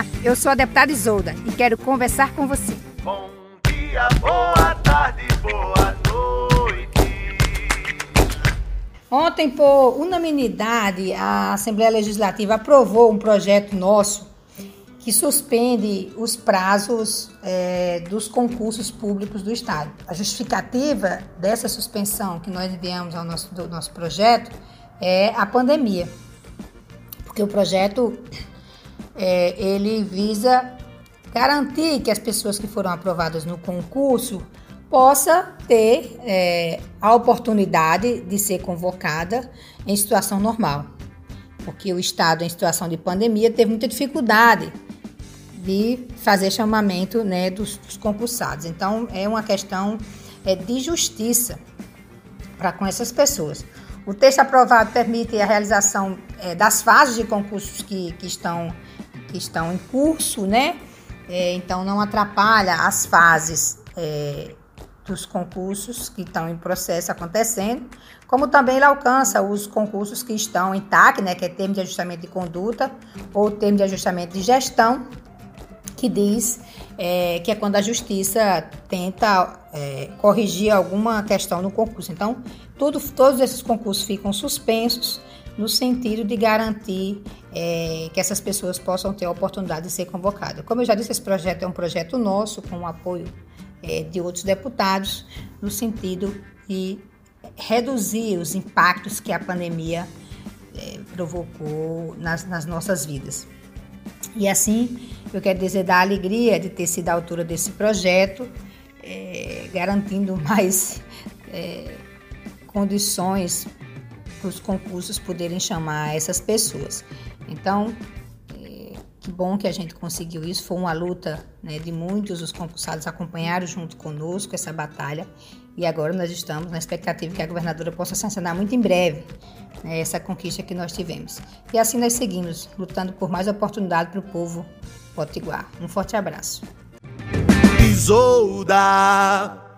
Olá, eu sou a deputada Isolda e quero conversar com você. Bom dia, boa tarde, boa noite. Ontem, por unanimidade, a Assembleia Legislativa aprovou um projeto nosso que suspende os prazos é, dos concursos públicos do Estado. A justificativa dessa suspensão que nós enviamos ao nosso, do nosso projeto é a pandemia, porque o projeto é, ele visa garantir que as pessoas que foram aprovadas no concurso possa ter é, a oportunidade de ser convocada em situação normal, porque o Estado em situação de pandemia teve muita dificuldade de fazer chamamento né, dos, dos concursados. Então é uma questão é, de justiça para com essas pessoas. O texto aprovado permite a realização é, das fases de concursos que, que estão que estão em curso, né? É, então não atrapalha as fases é, dos concursos que estão em processo acontecendo, como também ele alcança os concursos que estão em TAC, né, que é termo de ajustamento de conduta, ou termo de ajustamento de gestão, que diz é, que é quando a justiça tenta é, corrigir alguma questão no concurso. Então, tudo, todos esses concursos ficam suspensos no sentido de garantir é, que essas pessoas possam ter a oportunidade de ser convocadas. Como eu já disse, esse projeto é um projeto nosso, com o apoio é, de outros deputados, no sentido de reduzir os impactos que a pandemia é, provocou nas, nas nossas vidas. E assim, eu quero dizer da alegria de ter sido a autora desse projeto, é, garantindo mais é, condições para os concursos poderem chamar essas pessoas. Então, é, que bom que a gente conseguiu isso. Foi uma luta né, de muitos, os concursados acompanharam junto conosco essa batalha e agora nós estamos na expectativa que a governadora possa sancionar muito em breve né, essa conquista que nós tivemos. E assim nós seguimos, lutando por mais oportunidade para o povo potiguar. Um forte abraço. Isolda.